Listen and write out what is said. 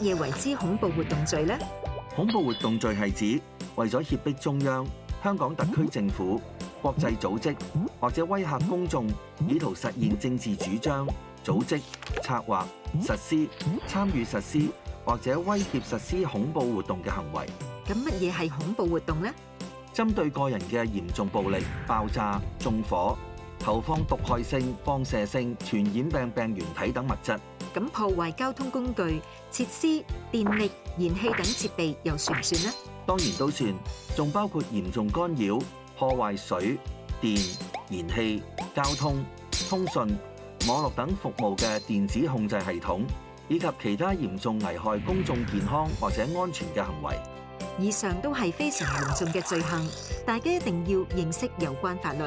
嘢为之恐怖活动罪呢？恐怖活动罪系指为咗胁迫中央、香港特区政府、国际组织或者威吓公众，以图实现政治主张，组织、策划、实施、参与实施或者威胁实施恐怖活动嘅行为。咁乜嘢系恐怖活动呢？针对个人嘅严重暴力、爆炸、纵火、投放毒害性、放射性、传染病病原体等物质。咁破坏交通工具、设施、电力、燃气等设备又算唔算呢？当然都算，仲包括严重干扰、破坏水电、燃气、交通、通讯、网络等服务嘅电子控制系统，以及其他严重危害公众健康或者安全嘅行为。以上都系非常严重嘅罪行，大家一定要认识有关法律。